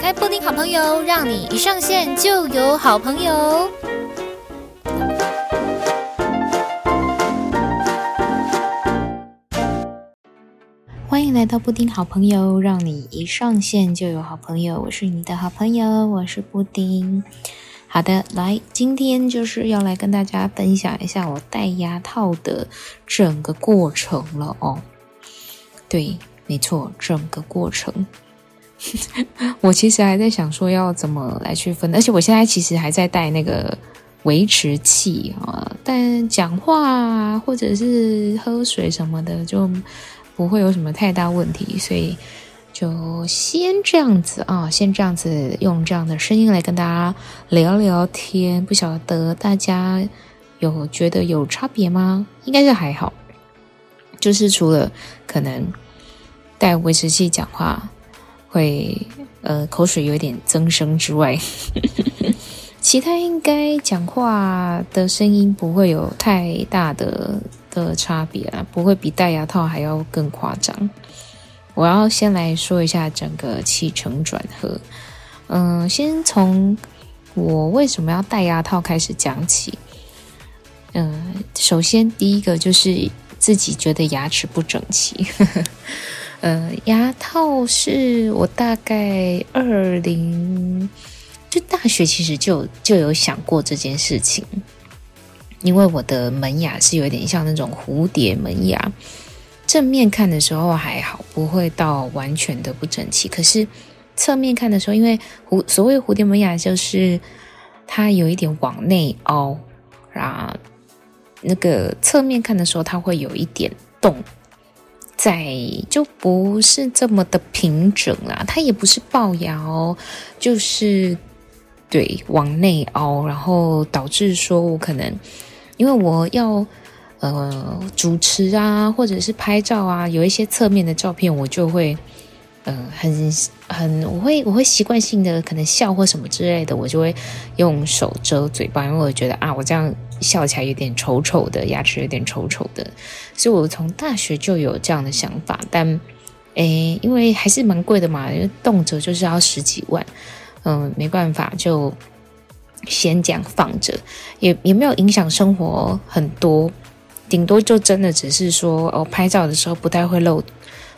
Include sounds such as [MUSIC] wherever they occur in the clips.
开布丁好朋友，让你一上线就有好朋友。欢迎来到布丁好朋友，让你一上线就有好朋友。我是你的好朋友，我是布丁。好的，来，今天就是要来跟大家分享一下我戴牙套的整个过程了哦。对，没错，整个过程，[LAUGHS] 我其实还在想说要怎么来区分，而且我现在其实还在戴那个维持器啊，但讲话，或者是喝水什么的就不会有什么太大问题，所以。就先这样子啊，先这样子用这样的声音来跟大家聊聊天。不晓得大家有觉得有差别吗？应该是还好，就是除了可能戴维持器讲话会呃口水有点增生之外，其他应该讲话的声音不会有太大的的差别啊，不会比戴牙套还要更夸张。我要先来说一下整个起承转合，嗯，先从我为什么要戴牙套开始讲起。嗯，首先第一个就是自己觉得牙齿不整齐。呃，牙套是我大概二零就大学其实就就有想过这件事情，因为我的门牙是有点像那种蝴蝶门牙。正面看的时候还好，不会到完全的不整齐。可是侧面看的时候，因为蝴所谓蝴蝶门牙就是它有一点往内凹啊，那个侧面看的时候，它会有一点洞在，就不是这么的平整啦。它也不是龅牙哦，就是对往内凹，然后导致说我可能因为我要。呃，主持啊，或者是拍照啊，有一些侧面的照片，我就会，嗯，很很，我会我会习惯性的可能笑或什么之类的，我就会用手遮嘴巴，因为我觉得啊，我这样笑起来有点丑丑的，牙齿有点丑丑的，所以我从大学就有这样的想法，但，诶，因为还是蛮贵的嘛，因为动辄就是要十几万，嗯、没办法，就先这样放着，也也没有影响生活很多。顶多就真的只是说哦，拍照的时候不太会露，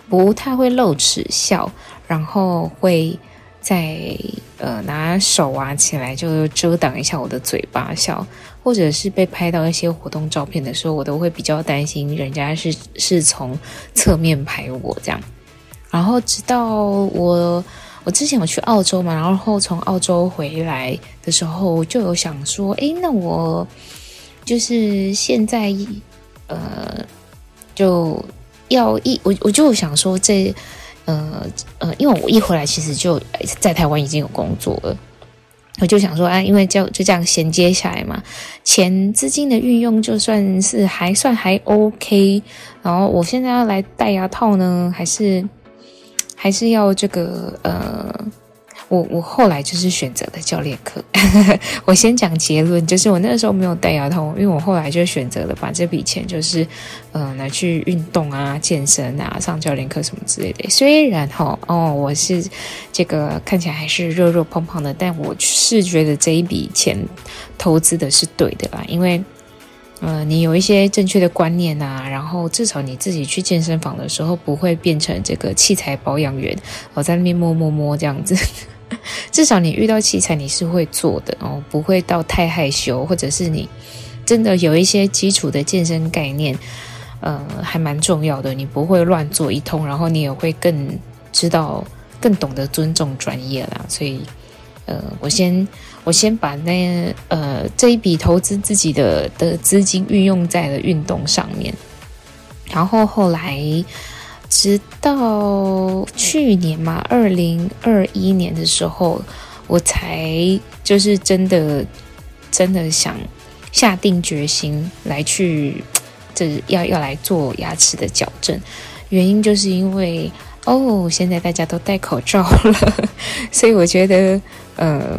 不太会露齿笑，然后会在呃拿手啊起来就遮挡一下我的嘴巴笑，或者是被拍到一些活动照片的时候，我都会比较担心人家是是从侧面拍我这样。然后直到我我之前有去澳洲嘛，然后从澳洲回来的时候就有想说，诶，那我就是现在。呃，就要一我我就想说这，呃呃，因为我一回来其实就在台湾已经有工作了，我就想说啊，因为就就这样衔接下来嘛，钱资金的运用就算是还算还 OK，然后我现在要来戴牙套呢，还是还是要这个呃。我我后来就是选择了教练课。[LAUGHS] 我先讲结论，就是我那个时候没有戴牙套，因为我后来就选择了把这笔钱就是，呃，拿去运动啊、健身啊、上教练课什么之类的。虽然哈哦，我是这个看起来还是热热胖胖的，但我是觉得这一笔钱投资的是对的啦，因为呃，你有一些正确的观念啊，然后至少你自己去健身房的时候不会变成这个器材保养员，我在那边摸摸摸这样子。[LAUGHS] 至少你遇到器材你是会做的哦，不会到太害羞，或者是你真的有一些基础的健身概念，呃，还蛮重要的。你不会乱做一通，然后你也会更知道、更懂得尊重专业啦。所以，呃，我先我先把那呃这一笔投资自己的的资金运用在了运动上面，然后后来。直到去年嘛，二零二一年的时候，我才就是真的真的想下定决心来去，这要要来做牙齿的矫正。原因就是因为哦，现在大家都戴口罩了，[LAUGHS] 所以我觉得呃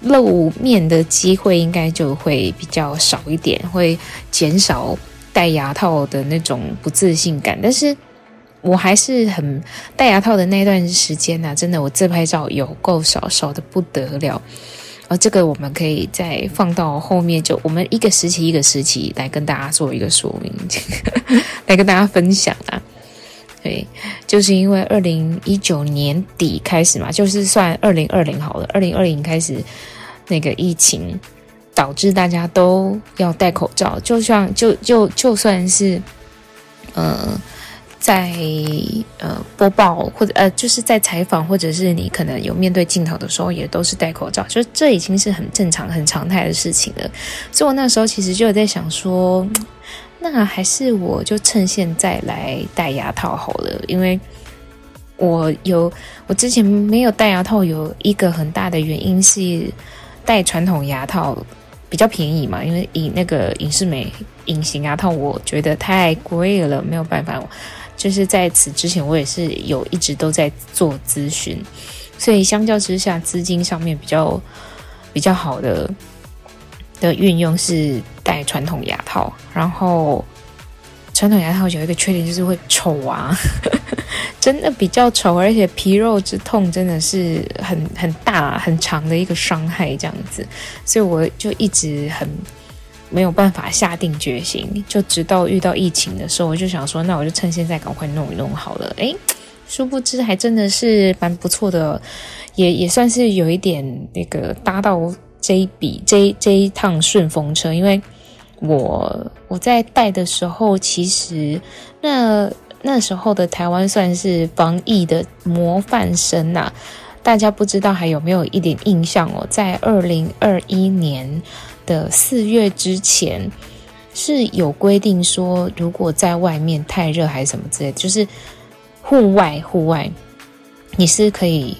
露面的机会应该就会比较少一点，会减少戴牙套的那种不自信感，但是。我还是很戴牙套的那段时间呢、啊，真的我自拍照有够少，少得不得了。而这个我们可以再放到后面，就我们一个时期一个时期来跟大家做一个说明，[LAUGHS] 来跟大家分享啊。对，就是因为二零一九年底开始嘛，就是算二零二零好了，二零二零开始那个疫情导致大家都要戴口罩，就像就就就算是呃。在呃播报或者呃就是在采访或者是你可能有面对镜头的时候，也都是戴口罩，就这已经是很正常、很常态的事情了。所以我那时候其实就有在想说，那还是我就趁现在来戴牙套好了，因为我有我之前没有戴牙套，有一个很大的原因是戴传统牙套比较便宜嘛，因为以那个隐适美隐形牙套，我觉得太贵了，没有办法。就是在此之前，我也是有一直都在做咨询，所以相较之下，资金上面比较比较好的的运用是戴传统牙套。然后传统牙套有一个缺点就是会丑啊，[LAUGHS] 真的比较丑，而且皮肉之痛真的是很很大很长的一个伤害，这样子，所以我就一直很。没有办法下定决心，就直到遇到疫情的时候，我就想说，那我就趁现在赶快弄一弄好了。诶，殊不知还真的是蛮不错的，也也算是有一点那个搭到这一笔这这一趟顺风车。因为我我在带的时候，其实那那时候的台湾算是防疫的模范生呐、大家不知道还有没有一点印象哦？在二零二一年。的四月之前是有规定说，如果在外面太热还是什么之类，就是户外户外你是可以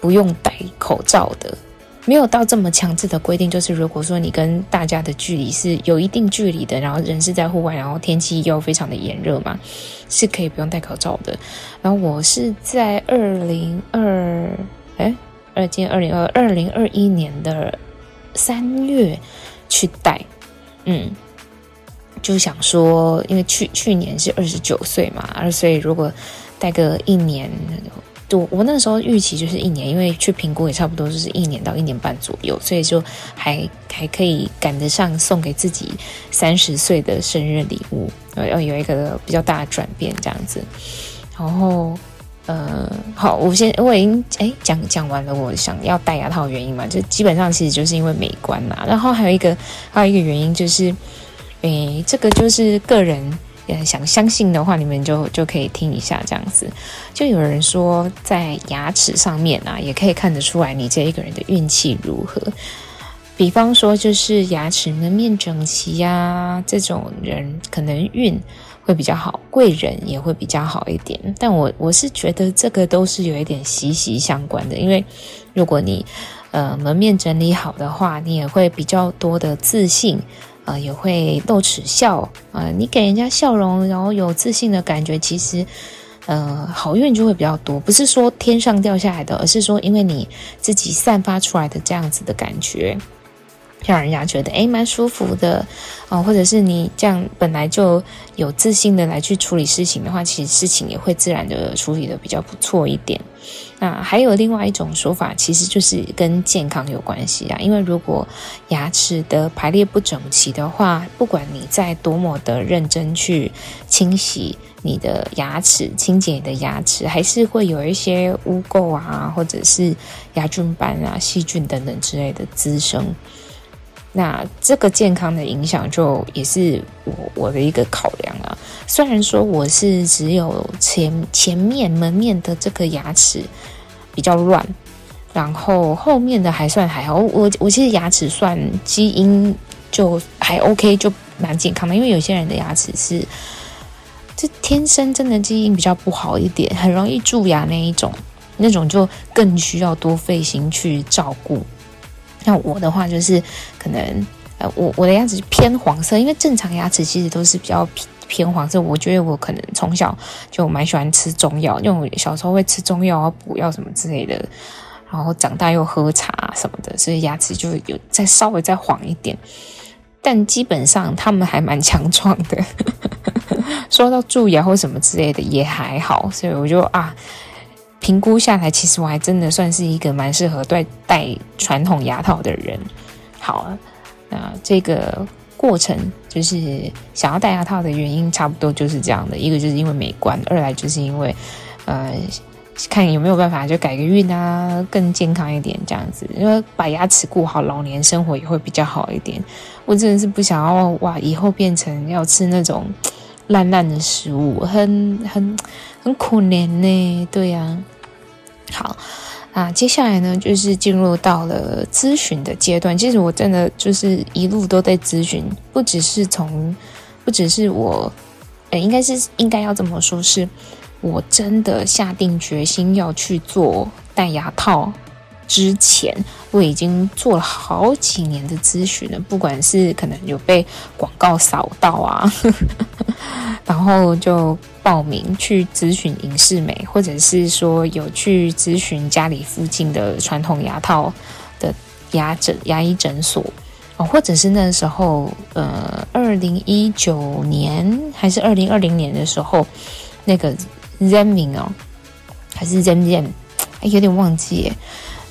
不用戴口罩的，没有到这么强制的规定。就是如果说你跟大家的距离是有一定距离的，然后人是在户外，然后天气又非常的炎热嘛，是可以不用戴口罩的。然后我是在二零二哎二今二零二二零二一年的三月。去戴，嗯，就想说，因为去去年是二十九岁嘛，二十岁如果戴个一年，就我那时候预期就是一年，因为去评估也差不多就是一年到一年半左右，所以就还还可以赶得上送给自己三十岁的生日礼物，要有一个比较大的转变这样子，然后。呃，好，我先我已经哎讲讲完了，我想要戴牙套的原因嘛，就基本上其实就是因为美观嘛。然后还有一个还有一个原因就是，诶，这个就是个人也想相信的话，你们就就可以听一下这样子。就有人说，在牙齿上面啊，也可以看得出来你这一个人的运气如何。比方说，就是牙齿门面整齐呀、啊，这种人可能运。会比较好，贵人也会比较好一点。但我我是觉得这个都是有一点息息相关的，因为如果你呃门面整理好的话，你也会比较多的自信，呃也会露齿笑，呃你给人家笑容，然后有自信的感觉，其实呃好运就会比较多。不是说天上掉下来的，而是说因为你自己散发出来的这样子的感觉。让人家觉得诶蛮舒服的、哦，或者是你这样本来就有自信的来去处理事情的话，其实事情也会自然的处理的比较不错一点。那还有另外一种说法，其实就是跟健康有关系啊。因为如果牙齿的排列不整齐的话，不管你再多么的认真去清洗你的牙齿、清洁你的牙齿，还是会有一些污垢啊，或者是牙菌斑啊、细菌等等之类的滋生。那这个健康的影响就也是我我的一个考量啊。虽然说我是只有前前面门面的这个牙齿比较乱，然后后面的还算还好。我我其实牙齿算基因就还 OK，就蛮健康的。因为有些人的牙齿是这天生真的基因比较不好一点，很容易蛀牙那一种，那种就更需要多费心去照顾。像我的话就是可能，呃，我我的牙齿偏黄色，因为正常牙齿其实都是比较偏偏黄色。我觉得我可能从小就蛮喜欢吃中药，因为我小时候会吃中药啊、补药什么之类的，然后长大又喝茶什么的，所以牙齿就有再稍微再黄一点。但基本上他们还蛮强壮的。[LAUGHS] 说到蛀牙或什么之类的也还好，所以我就啊，评估下来，其实我还真的算是一个蛮适合戴戴传统牙套的人。好啊，那这个过程就是想要戴牙套的原因，差不多就是这样的，一个就是因为美观，二来就是因为呃。看有没有办法就改个运啊，更健康一点这样子，因为把牙齿顾好，老年生活也会比较好一点。我真的是不想要哇，以后变成要吃那种烂烂的食物，很很很可怜呢。对呀、好啊，接下来呢就是进入到了咨询的阶段。其实我真的就是一路都在咨询，不只是从，不只是我，呃，应该是应该要这么说，是。我真的下定决心要去做戴牙套之前，我已经做了好几年的咨询了。不管是可能有被广告扫到啊，[LAUGHS] 然后就报名去咨询影视美，或者是说有去咨询家里附近的传统牙套的牙诊牙医诊所哦，或者是那时候呃，二零一九年还是二零二零年的时候，那个。Zenmin 哦，还是 Zen 哎，有点忘记。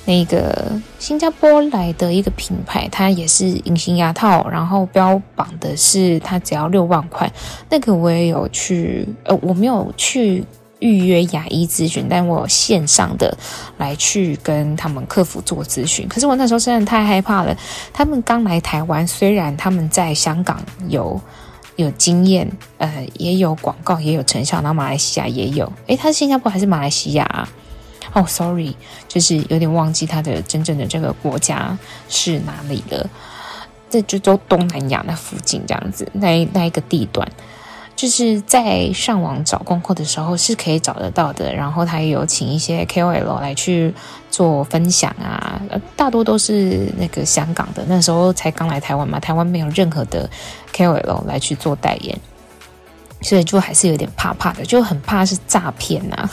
那个新加坡来的一个品牌，它也是隐形牙套，然后标榜的是它只要六万块。那个我也有去，呃，我没有去预约牙医咨询，但我线上的来去跟他们客服做咨询。可是我那时候真的太害怕了。他们刚来台湾，虽然他们在香港有。有经验，呃，也有广告，也有成效。然后马来西亚也有，诶，他是新加坡还是马来西亚啊？哦，sorry，就是有点忘记他的真正的这个国家是哪里了。这就都东南亚那附近这样子，那那一个地段。就是在上网找功课的时候是可以找得到的，然后他也有请一些 KOL 来去做分享啊，大多都是那个香港的，那时候才刚来台湾嘛，台湾没有任何的 KOL 来去做代言，所以就还是有点怕怕的，就很怕是诈骗呐。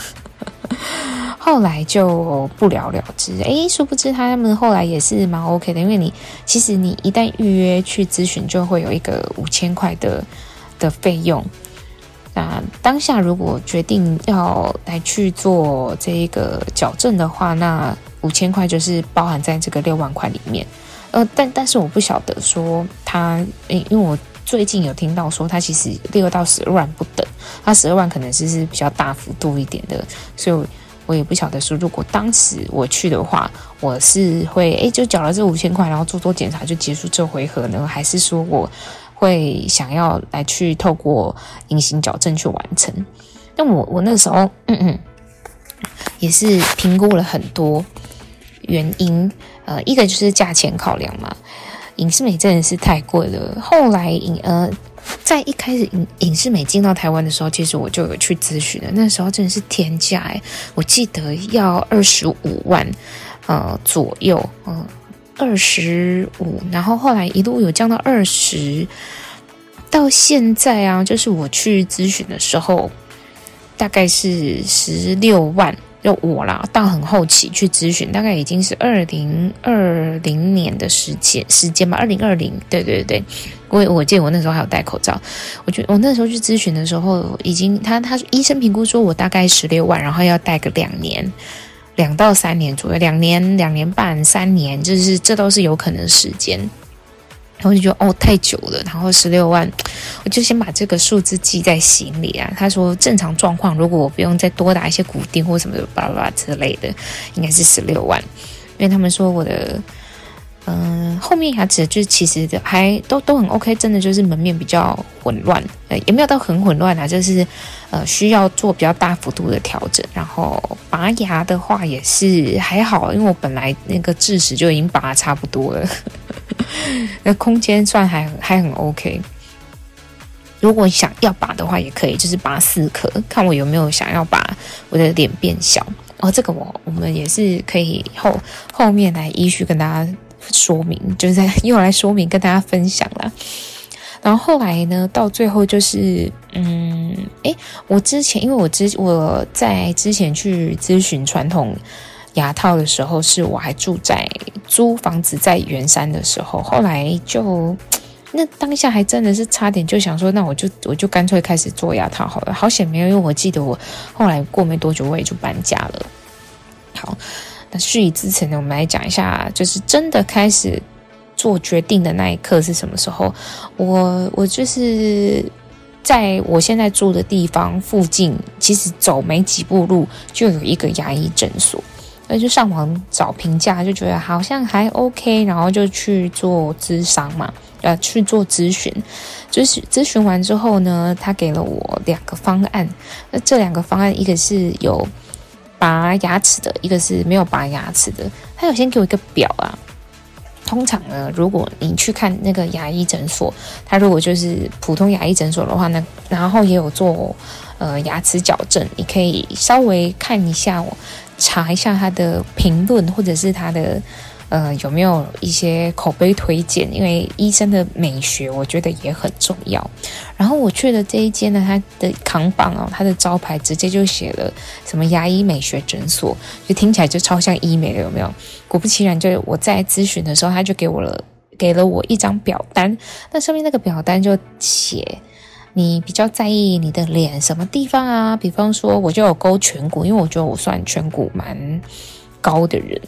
后来就不了了之，诶，殊不知他们后来也是蛮 OK 的，因为你其实你一旦预约去咨询，就会有一个五千块的。的费用，那当下如果决定要来去做这一个矫正的话，那五千块就是包含在这个六万块里面。呃，但但是我不晓得说他，因为我最近有听到说他其实六到十二万不等，他十二万可能是是比较大幅度一点的，所以我也不晓得说，如果当时我去的话，我是会诶就缴了这五千块，然后做做检查就结束这回合呢，还是说我？会想要来去透过隐形矫正去完成，但我我那时候嗯嗯也是评估了很多原因，呃，一个就是价钱考量嘛，隐适美真的是太贵了。后来隐呃在一开始影影视美进到台湾的时候，其实我就有去咨询了，那时候真的是天价哎，我记得要二十五万呃左右，嗯、呃。二十五，然后后来一路有降到二十，到现在啊，就是我去咨询的时候，大概是十六万，就我啦，到很后期去咨询，大概已经是二零二零年的时间时间吧，二零二零，对对对，我我记得我那时候还有戴口罩，我觉得我那时候去咨询的时候，已经他他医生评估说我大概十六万，然后要戴个两年。两到三年左右，两年、两年半、三年，就是这都是有可能时间。然后就觉得哦，太久了。然后十六万，我就先把这个数字记在心里啊。他说正常状况，如果我不用再多打一些骨钉或什么的巴拉巴拉之类的，应该是十六万。因为他们说我的。嗯，后面牙齿就是其实还都都很 OK，真的就是门面比较混乱，呃，也没有到很混乱啊，就是呃需要做比较大幅度的调整。然后拔牙的话也是还好，因为我本来那个智齿就已经拔差不多了，[LAUGHS] 那空间算还还很 OK。如果想要拔的话，也可以，就是拔四颗，看我有没有想要把我的脸变小。哦，这个我我们也是可以后后面来依序跟大家。说明就是在用来说明跟大家分享了，然后后来呢，到最后就是，嗯，诶，我之前因为我之我在之前去咨询传统牙套的时候，是我还住在租房子在圆山的时候，后来就那当下还真的是差点就想说，那我就我就干脆开始做牙套好了。好险没有，因为我记得我后来过没多久我也就搬家了。好，那事已至此呢，我们来讲一下，就是真的开始做决定的那一刻是什么时候？我我就是在我现在住的地方附近，其实走没几步路就有一个牙医诊所。那就上网找评价，就觉得好像还 OK，然后就去做咨商嘛，呃，去做咨询。就是咨询完之后呢，他给了我两个方案。那这两个方案，一个是有拔牙齿的，一个是没有拔牙齿的。他有先给我一个表啊。通常呢，如果你去看那个牙医诊所，他如果就是普通牙医诊所的话呢，然后也有做呃牙齿矫正，你可以稍微看一下我。查一下他的评论，或者是他的呃有没有一些口碑推荐，因为医生的美学我觉得也很重要。然后我去的这一间呢，他的扛棒哦，他的招牌直接就写了什么牙医美学诊所，就听起来就超像医美的，有没有？果不其然，就我在咨询的时候，他就给我了给了我一张表单，那上面那个表单就写。你比较在意你的脸什么地方啊？比方说，我就有勾颧骨，因为我觉得我算颧骨蛮高的人，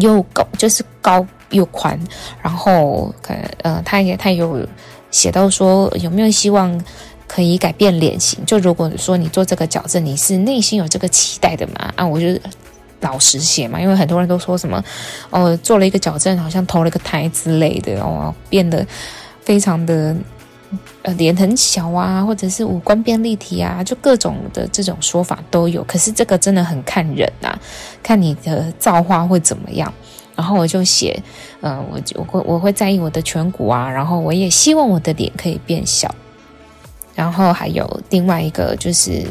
又高就是高又宽。然后可呃，他也他有写到说有没有希望可以改变脸型？就如果说你做这个矫正，你是内心有这个期待的嘛？啊，我就老实写嘛，因为很多人都说什么哦，做了一个矫正，好像投了个胎之类的哦，变得非常的。呃，脸很小啊，或者是五官变立体啊，就各种的这种说法都有。可是这个真的很看人啊，看你的造化会怎么样。然后我就写，呃，我我会我会在意我的颧骨啊，然后我也希望我的脸可以变小。然后还有另外一个就是，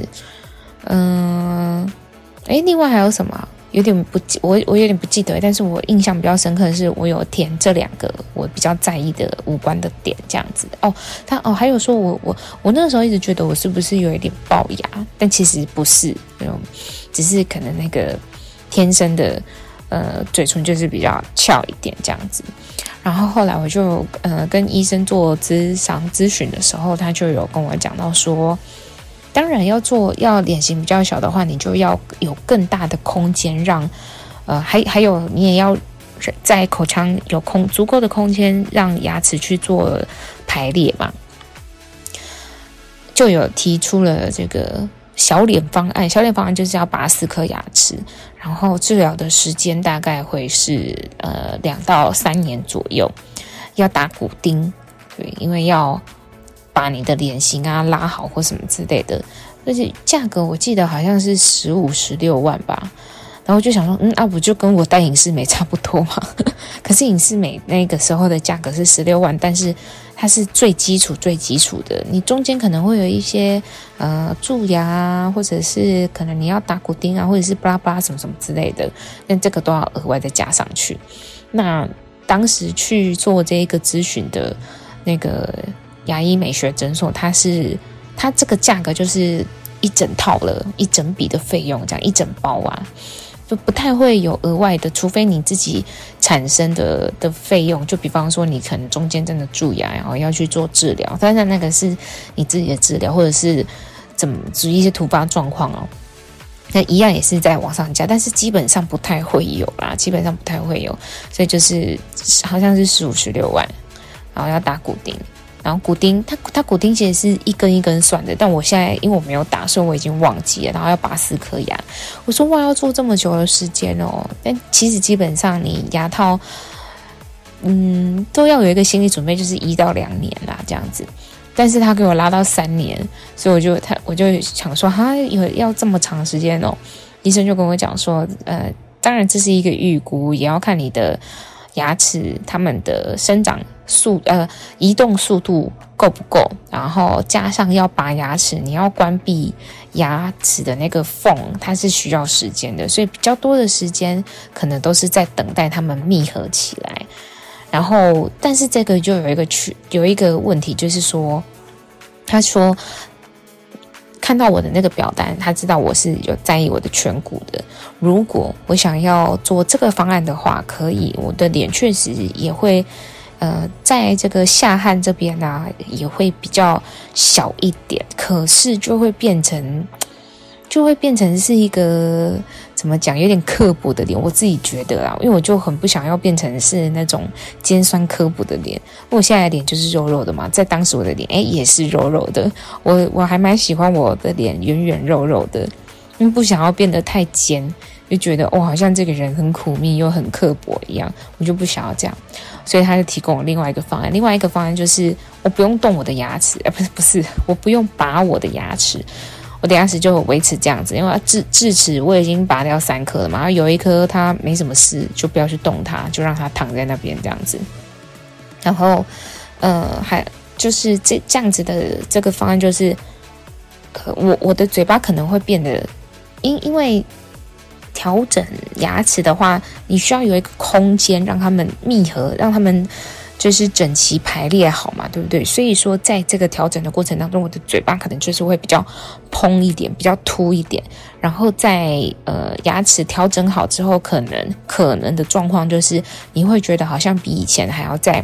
嗯、呃，诶，另外还有什么？有点不记，我我有点不记得，但是我印象比较深刻的是，我有填这两个我比较在意的五官的点，这样子哦。他哦，还有说我我我那个时候一直觉得我是不是有一点龅牙，但其实不是，嗯，只是可能那个天生的呃嘴唇就是比较翘一点这样子。然后后来我就呃跟医生做咨商咨询的时候，他就有跟我讲到说。当然要做，要脸型比较小的话，你就要有更大的空间让，呃，还还有你也要在口腔有空足够的空间，让牙齿去做排列嘛。就有提出了这个小脸方案，小脸方案就是要拔四颗牙齿，然后治疗的时间大概会是呃两到三年左右，要打骨钉，对，因为要。把你的脸型啊拉好或什么之类的，而且价格我记得好像是十五十六万吧，然后就想说，嗯啊，不就跟我戴隐适美差不多吗？[LAUGHS] 可是隐适美那个时候的价格是十六万，但是它是最基础最基础的，你中间可能会有一些呃蛀牙啊，或者是可能你要打骨钉啊，或者是巴拉巴拉什么什么之类的，那这个都要额外再加上去。那当时去做这一个咨询的那个。牙医美学诊所，它是它这个价格就是一整套了，一整笔的费用，这样一整包啊，就不太会有额外的，除非你自己产生的的费用，就比方说你可能中间真的蛀牙，然后要去做治疗，但是那个是你自己的治疗，或者是怎么一些突发状况哦，那一样也是在往上加，但是基本上不太会有啦，基本上不太会有，所以就是好像是十五十六万，然后要打骨钉。然后骨钉，它它骨钉其实是一根一根算的，但我现在因为我没有打，所以我已经忘记了。然后要拔四颗牙，我说哇，要做这么久的时间哦。但其实基本上你牙套，嗯，都要有一个心理准备，就是一到两年啦这样子。但是他给我拉到三年，所以我就他我就想说，哈，有要这么长时间哦。医生就跟我讲说，呃，当然这是一个预估，也要看你的。牙齿它们的生长速呃移动速度够不够？然后加上要拔牙齿，你要关闭牙齿的那个缝，它是需要时间的，所以比较多的时间可能都是在等待它们密合起来。然后，但是这个就有一个区有一个问题，就是说，他说。看到我的那个表单，他知道我是有在意我的颧骨的。如果我想要做这个方案的话，可以，我的脸确实也会，呃，在这个下颌这边呢、也会比较小一点，可是就会变成，就会变成是一个怎么讲，有点刻薄的脸。我自己觉得啊，因为我就很不想要变成是那种尖酸刻薄的脸。我现在的脸就是肉肉的嘛，在当时我的脸，诶也是肉肉的。我我还蛮喜欢我的脸圆圆肉肉的，因为不想要变得太尖。就觉得哦，好像这个人很苦命又很刻薄一样，我就不想要这样，所以他就提供了另外一个方案。另外一个方案就是我不用动我的牙齿，[LAUGHS] 呃，不是不是，我不用拔我的牙齿，我的牙齿就维持这样子，因为智智齿我已经拔掉三颗了嘛，然后有一颗它没什么事，就不要去动它，就让它躺在那边这样子。然后，呃，还就是这这样子的这个方案就是，可我我的嘴巴可能会变得，因因为。调整牙齿的话，你需要有一个空间让它们密合，让它们就是整齐排列好嘛，对不对？所以说，在这个调整的过程当中，我的嘴巴可能就是会比较蓬一点，比较凸一点。然后在呃牙齿调整好之后，可能可能的状况就是你会觉得好像比以前还要再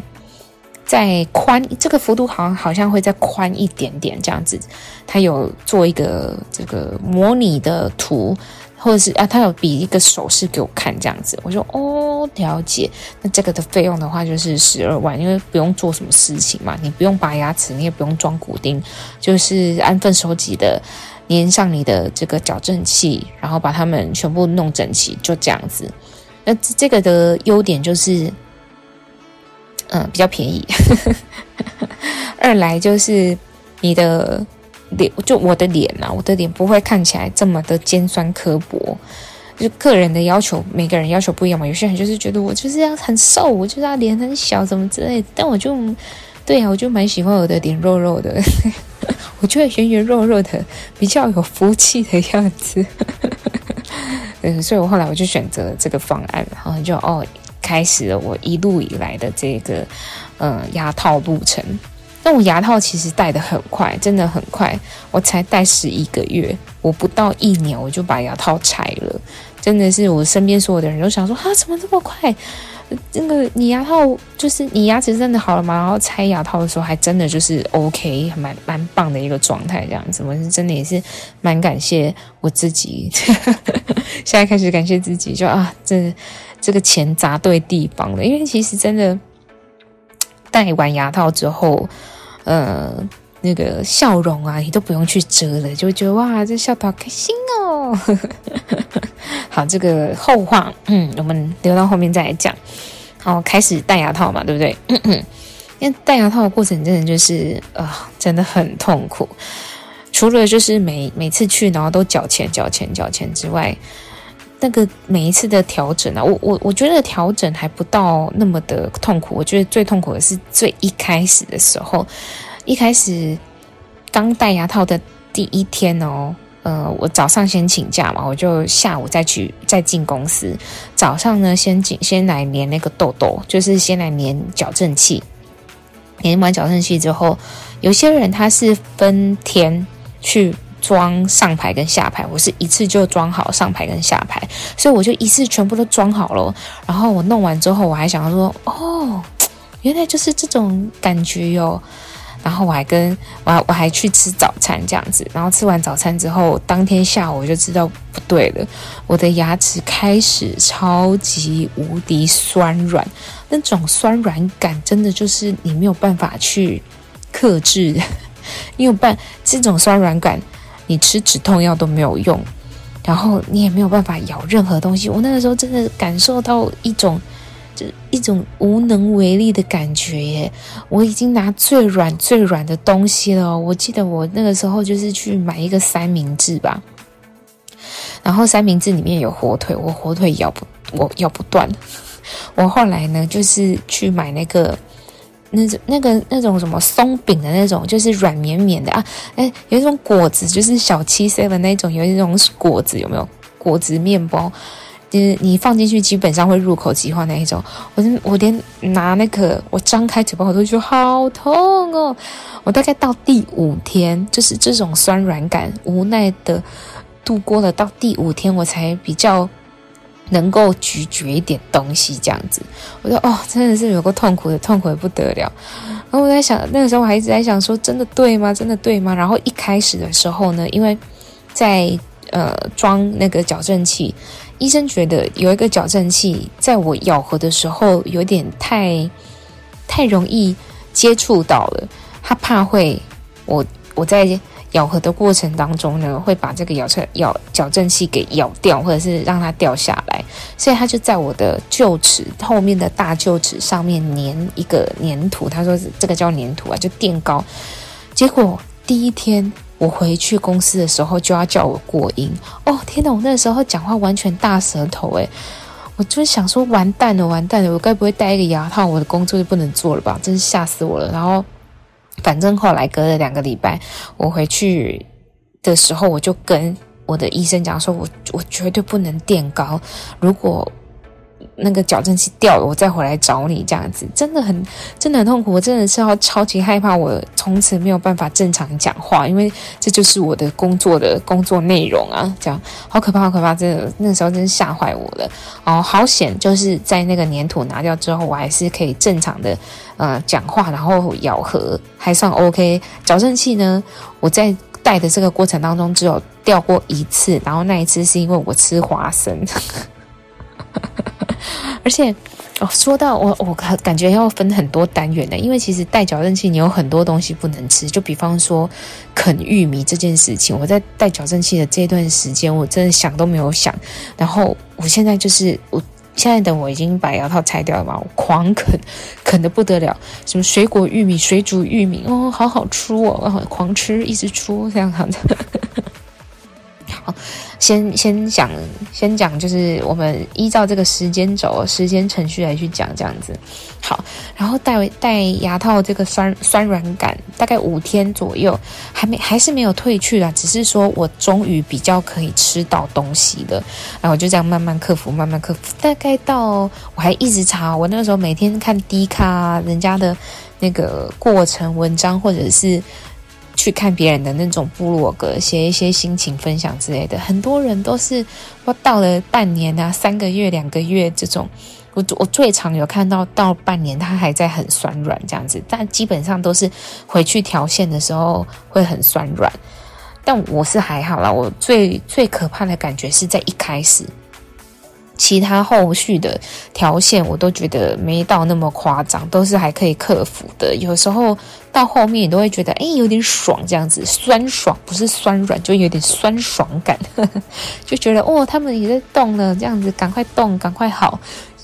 再宽，这个幅度好像好像会再宽一点点这样子。他有做一个这个模拟的图。或者是啊，他有比一个手势给我看这样子，我说哦，了解。那这个的费用的话就是十二万，因为不用做什么事情嘛，你不用拔牙齿，你也不用装骨钉，就是安分守己的粘上你的这个矫正器，然后把它们全部弄整齐，就这样子。那这个的优点就是，嗯，比较便宜。[LAUGHS] 二来就是你的。脸就我的脸呐、啊，我的脸不会看起来这么的尖酸刻薄，就个人的要求，每个人要求不一样嘛。有些人就是觉得我就是要很瘦，我就是要脸很小，什么之类的。但我就，对啊，我就蛮喜欢我的脸肉肉的，[LAUGHS] 我觉得圆圆肉肉的比较有福气的样子。[LAUGHS] 嗯，所以我后来我就选择这个方案，然后就哦，开始了我一路以来的这个嗯牙套路程。那我牙套其实戴的很快，真的很快。我才戴十一个月，我不到一年我就把牙套拆了。真的是我身边所有的人都想说：啊，怎么这么快？那个你牙套就是你牙齿真的好了吗？然后拆牙套的时候还真的就是 OK，蛮蛮棒的一个状态，这样子。我是真的也是蛮感谢我自己。[LAUGHS] 现在开始感谢自己，就啊，这这个钱砸对地方了。因为其实真的戴完牙套之后。呃，那个笑容啊，你都不用去遮了，就觉得哇，这笑得好开心哦。[LAUGHS] 好，这个后话，嗯，我们留到后面再来讲。好，开始戴牙套嘛，对不对？[CLEARS THROAT] 因为戴牙套的过程真的就是啊、真的很痛苦。除了就是每每次去然后都缴钱、缴钱、缴钱之外，那个每一次的调整啊，我我我觉得调整还不到那么的痛苦。我觉得最痛苦的是最一开始的时候，一开始刚戴牙套的第一天哦，呃，我早上先请假嘛，我就下午再去再进公司。早上呢，先进先来粘那个痘痘，就是先来粘矫正器。粘完矫正器之后，有些人他是分天去。装上排跟下排，我是一次就装好上排跟下排，所以我就一次全部都装好了。然后我弄完之后，我还想说，哦，原来就是这种感觉哟。然后我还跟我还我还去吃早餐这样子。然后吃完早餐之后，当天下午我就知道不对了，我的牙齿开始超级无敌酸软，那种酸软感真的就是你没有办法去克制，[LAUGHS] 你有办这种酸软感。你吃止痛药都没有用，然后你也没有办法咬任何东西。我那个时候真的感受到一种，就是一种无能为力的感觉耶！我已经拿最软最软的东西了。我记得我那个时候就是去买一个三明治吧，然后三明治里面有火腿，我火腿咬不，我咬不断。我后来呢，就是去买那个。那种那个那种什么松饼的那种，就是软绵绵的啊！哎，有一种果子，就是小七 seven 那种，有一种果子，有没有果子面包？就是你放进去，基本上会入口即化那一种。我我连拿那个，我张开嘴巴，我都觉得好痛哦！我大概到第五天，就是这种酸软感，无奈的度过了到第五天，我才比较能够咀嚼一点东西这样子。我说哦，真的是有个痛苦的，痛苦的不得了。然后我在想，那个时候我还一直在想说，真的对吗？真的对吗？然后一开始的时候呢，因为在呃装那个矫正器，医生觉得有一个矫正器在我咬合的时候有点太太容易接触到了，他怕会我我在。咬合的过程当中呢，会把这个咬车咬矫正器给咬掉，或者是让它掉下来，所以他就在我的臼齿后面的大臼齿上面粘一个粘土，他说这个叫粘土啊，就垫高。结果第一天我回去公司的时候就要叫我过音，哦天哪！我那时候讲话完全大舌头诶，我就想说完蛋了，完蛋了，我该不会戴一个牙套，我的工作就不能做了吧？真是吓死我了。然后。反正后来隔了两个礼拜，我回去的时候，我就跟我的医生讲说，我我绝对不能垫高，如果。那个矫正器掉了，我再回来找你，这样子真的很真的很痛苦。我真的是要超级害怕，我从此没有办法正常讲话，因为这就是我的工作的工作内容啊。这样好可怕，好可怕！真的那时候真是吓坏我了。哦，好险！就是在那个粘土拿掉之后，我还是可以正常的呃讲话，然后咬合还算 OK。矫正器呢，我在戴的这个过程当中只有掉过一次，然后那一次是因为我吃花生。[LAUGHS] 而且，哦，说到我，我感觉要分很多单元的，因为其实戴矫正器，你有很多东西不能吃，就比方说啃玉米这件事情。我在戴矫正器的这段时间，我真的想都没有想。然后我现在就是，我现在等我已经把牙套拆掉了嘛，我狂啃，啃得不得了，什么水果玉米、水煮玉米，哦，好好吃哦，狂吃，一直出这样子。先先讲，先讲，就是我们依照这个时间轴、时间程序来去讲这样子。好，然后戴戴牙套这个酸酸软感大概五天左右，还没还是没有退去啦，只是说我终于比较可以吃到东西了。然后就这样慢慢克服，慢慢克服。大概到我还一直查，我那个时候每天看 D 卡人家的那个过程文章，或者是。去看别人的那种部落格，写一些心情分享之类的，很多人都是我到了半年啊、三个月、两个月这种，我我最常有看到到半年，它还在很酸软这样子，但基本上都是回去调线的时候会很酸软，但我是还好啦，我最最可怕的感觉是在一开始。其他后续的条线我都觉得没到那么夸张，都是还可以克服的。有时候到后面你都会觉得，哎，有点爽，这样子酸爽，不是酸软，就有点酸爽感，[LAUGHS] 就觉得哦，他们也在动了，这样子赶快动，赶快好，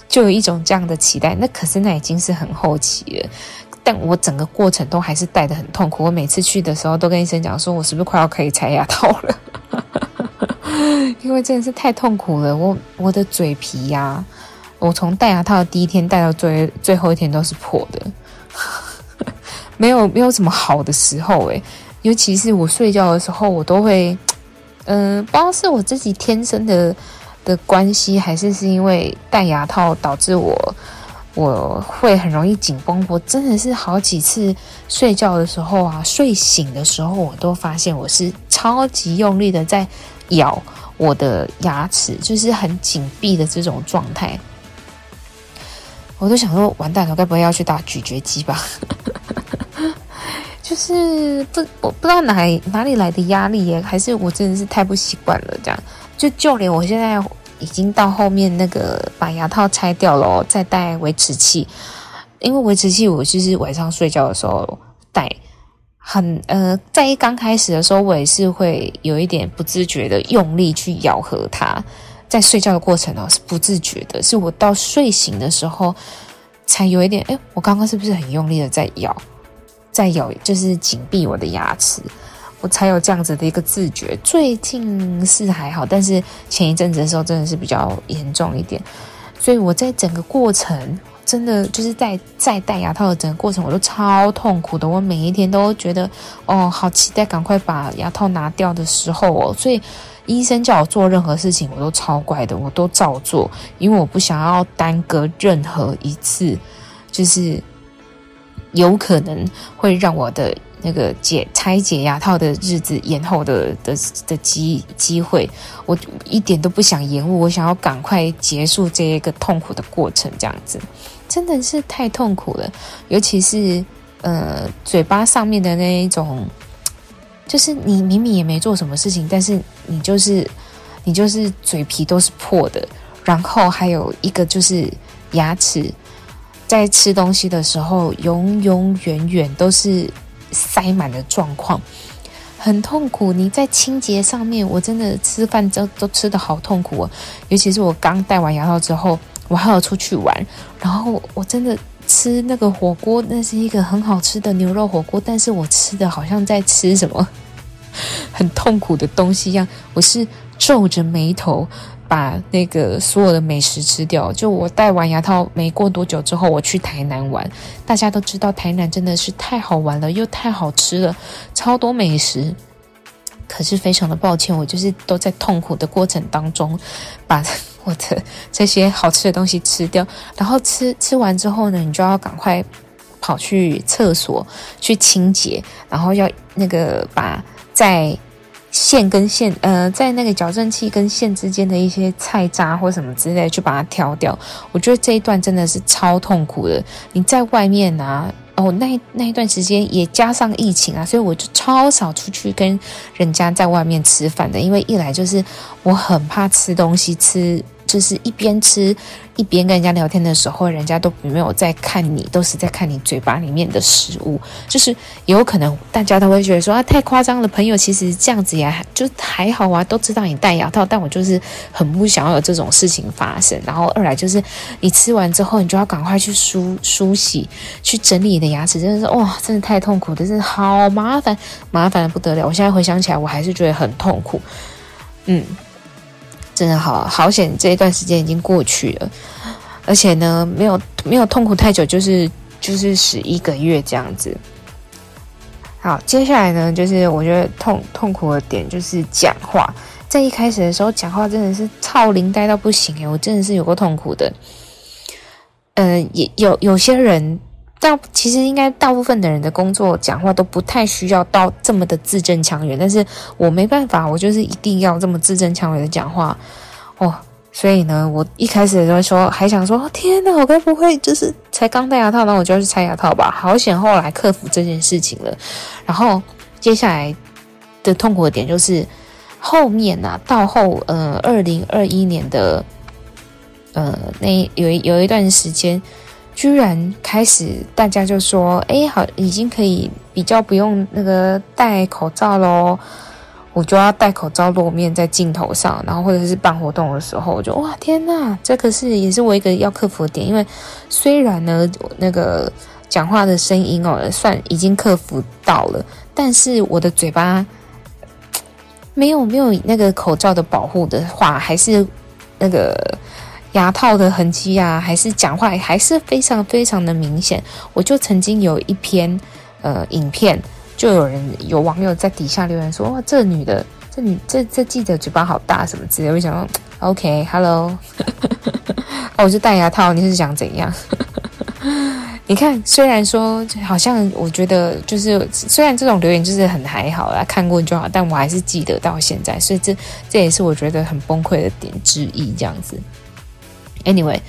就有一种这样的期待。那可是那已经是很后期了，但我整个过程都还是戴得很痛苦。我每次去的时候都跟医生讲说，我是不是快要可以拆牙套了？[LAUGHS] 因为真的是太痛苦了，我我的嘴皮呀、我从戴牙套的第一天戴到最最后一天都是破的，[LAUGHS] 没有没有什么好的时候诶，尤其是我睡觉的时候，我都会，嗯、不知道是我自己天生的的关系，还是是因为戴牙套导致我我会很容易紧绷。我真的是好几次睡觉的时候啊，睡醒的时候，我都发现我是超级用力的在。咬我的牙齿，就是很紧闭的这种状态，我都想说，完蛋了，该不会要去打咀嚼肌吧？[LAUGHS] 就是不，我不知道哪里哪里来的压力耶，还是我真的是太不习惯了？这样，就就连我现在已经到后面那个把牙套拆掉了，再戴维持器，因为维持器我就是晚上睡觉的时候戴。很呃，在一刚开始的时候，我也是会有一点不自觉的用力去咬合它，在睡觉的过程呢是不自觉的，是我到睡醒的时候才有一点，哎，我刚刚是不是很用力的在咬，在咬，就是紧闭我的牙齿，我才有这样子的一个自觉。最近是还好，但是前一阵子的时候真的是比较严重一点，所以我在整个过程。真的就是在在戴牙套的整个过程，我都超痛苦的。我每一天都觉得，哦，好期待赶快把牙套拿掉的时候哦。所以医生叫我做任何事情，我都超乖的，我都照做，因为我不想要耽搁任何一次，就是有可能会让我的那个解拆解牙套的日子延后的的的机机会，我一点都不想延误，我想要赶快结束这一个痛苦的过程，这样子真的是太痛苦了，尤其是呃嘴巴上面的那一种，就是你明明也没做什么事情，但是你就是你就是嘴皮都是破的，然后还有一个就是牙齿在吃东西的时候，永永远远都是。塞满的状况很痛苦。你在清洁上面，我真的吃饭都都吃的好痛苦哦。尤其是我刚戴完牙套之后，我还要出去玩，然后我真的吃那个火锅，那是一个很好吃的牛肉火锅，但是我吃的好像在吃什么 [LAUGHS] 很痛苦的东西一样。我是皱着眉头。把那个所有的美食吃掉。就我戴完牙套没过多久之后，我去台南玩。大家都知道台南真的是太好玩了，又太好吃了，超多美食。可是非常的抱歉，我就是都在痛苦的过程当中，把 [LAUGHS] 我的这些好吃的东西吃掉。然后吃吃完之后呢，你就要赶快跑去厕所去清洁，然后要那个把在。线跟线，呃，在那个矫正器跟线之间的一些菜渣或什么之类，去把它挑掉。我觉得这一段真的是超痛苦的。你在外面啊，哦，那那一段时间也加上疫情啊，所以我就超少出去跟人家在外面吃饭的，因为一来就是我很怕吃东西吃。就是一边吃一边跟人家聊天的时候，人家都没有在看你，都是在看你嘴巴里面的食物。就是有可能大家都会觉得说啊，太夸张了。朋友其实这样子也还就还好啊，都知道你戴牙套，但我就是很不想要有这种事情发生。然后二来就是你吃完之后，你就要赶快去梳梳洗，去整理你的牙齿，真的是哇，真的太痛苦，真是好麻烦，麻烦的不得了。我现在回想起来，我还是觉得很痛苦。嗯。真的好好险，这一段时间已经过去了，而且呢，没有没有痛苦太久，就是就是十一个月这样子。好，接下来呢，就是我觉得痛痛苦的点就是讲话，在一开始的时候讲话真的是超灵呆到不行诶，我真的是有过痛苦的。嗯、也有有些人。大其实应该大部分的人的工作讲话都不太需要到这么的字正腔圆，但是我没办法，我就是一定要这么字正腔圆的讲话哦。所以呢，我一开始的时候说还想说，天哪，我该不会就是才刚戴牙套，那我就要去拆牙套吧？好险，后来克服这件事情了。然后接下来的痛苦的点就是后面啊，到后呃二零二一年的呃那有有一段时间。居然开始，大家就说：“哎，好，已经可以比较不用那个戴口罩喽。”我就要戴口罩露面在镜头上，然后或者是办活动的时候，我就哇天呐，这可是也是我一个要克服的点。因为虽然呢，那个讲话的声音哦，算已经克服到了，但是我的嘴巴没有没有那个口罩的保护的话，还是那个。牙套的痕迹啊，还是讲话还是非常非常的明显。我就曾经有一篇呃影片，就有人有网友在底下留言说：“哇，这女的，这女这这记者嘴巴好大什么之类。”我想说：“OK，Hello，[LAUGHS] 我就戴牙套，你是想怎样？[LAUGHS] 你看，虽然说好像我觉得就是虽然这种留言就是很还好啦，看过就好，但我还是记得到现在，所以这这也是我觉得很崩溃的点之一，这样子。” Anyway，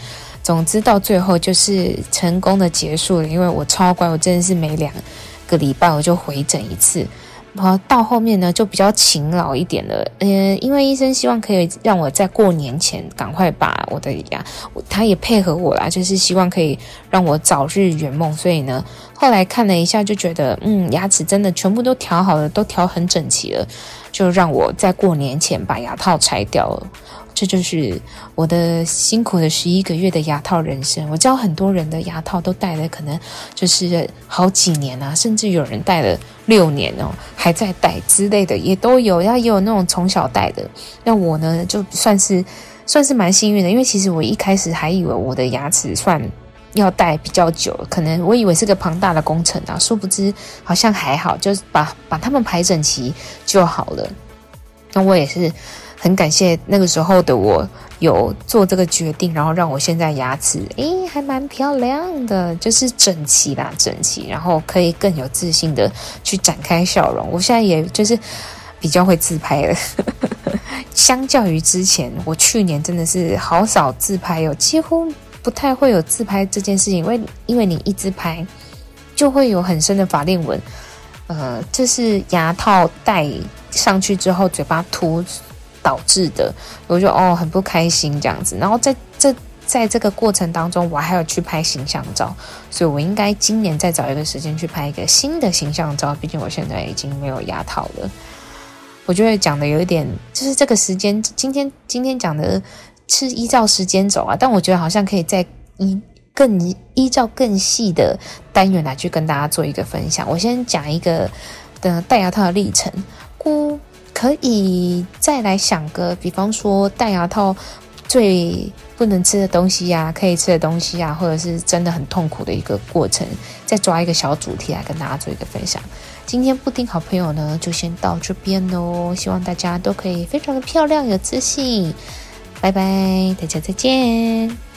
总之到最后就是成功的结束了，因为我超乖，我真的是每两个礼拜我就回诊一次，然后到后面呢就比较勤劳一点了。嗯，因为医生希望可以让我在过年前赶快把我的牙，他也配合我啦，就是希望可以让我早日圆梦。所以呢，后来看了一下，就觉得嗯，牙齿真的全部都调好了，都调很整齐了，就让我在过年前把牙套拆掉了。这就是我的辛苦的十一个月的牙套人生。我知道很多人的牙套都戴了，可能就是好几年啊，甚至有人戴了六年哦，还在戴之类的也都有。然后也有那种从小戴的。那我呢，就算是算是蛮幸运的，因为其实我一开始还以为我的牙齿算要戴比较久，可能我以为是个庞大的工程啊，殊不知好像还好，就是把把它们排整齐就好了。那我也是。很感谢那个时候的我有做这个决定，然后让我现在牙齿诶还蛮漂亮的，就是整齐啦，整齐，然后可以更有自信的去展开笑容。我现在也就是比较会自拍了，相较于之前，我去年真的是好少自拍哦，几乎不太会有自拍这件事情，因为因为你一自拍就会有很深的法令纹，呃，这是牙套戴上去之后嘴巴凸。导致的，我就哦很不开心这样子，然后在这在这个过程当中，我还要去拍形象照，所以我应该今年再找一个时间去拍一个新的形象照。毕竟我现在已经没有牙套了，我觉得讲的有一点，就是这个时间，今天今天讲的是依照时间走啊，但我觉得好像可以再依更依照更细的单元来去跟大家做一个分享。我先讲一个的戴牙套的历程，咕。可以再来想个，比方说戴牙套最不能吃的东西呀、可以吃的东西呀、或者是真的很痛苦的一个过程，再抓一个小主题来跟大家做一个分享。今天布丁好朋友呢，就先到这边喽，希望大家都可以非常的漂亮，有自信。拜拜，大家再见。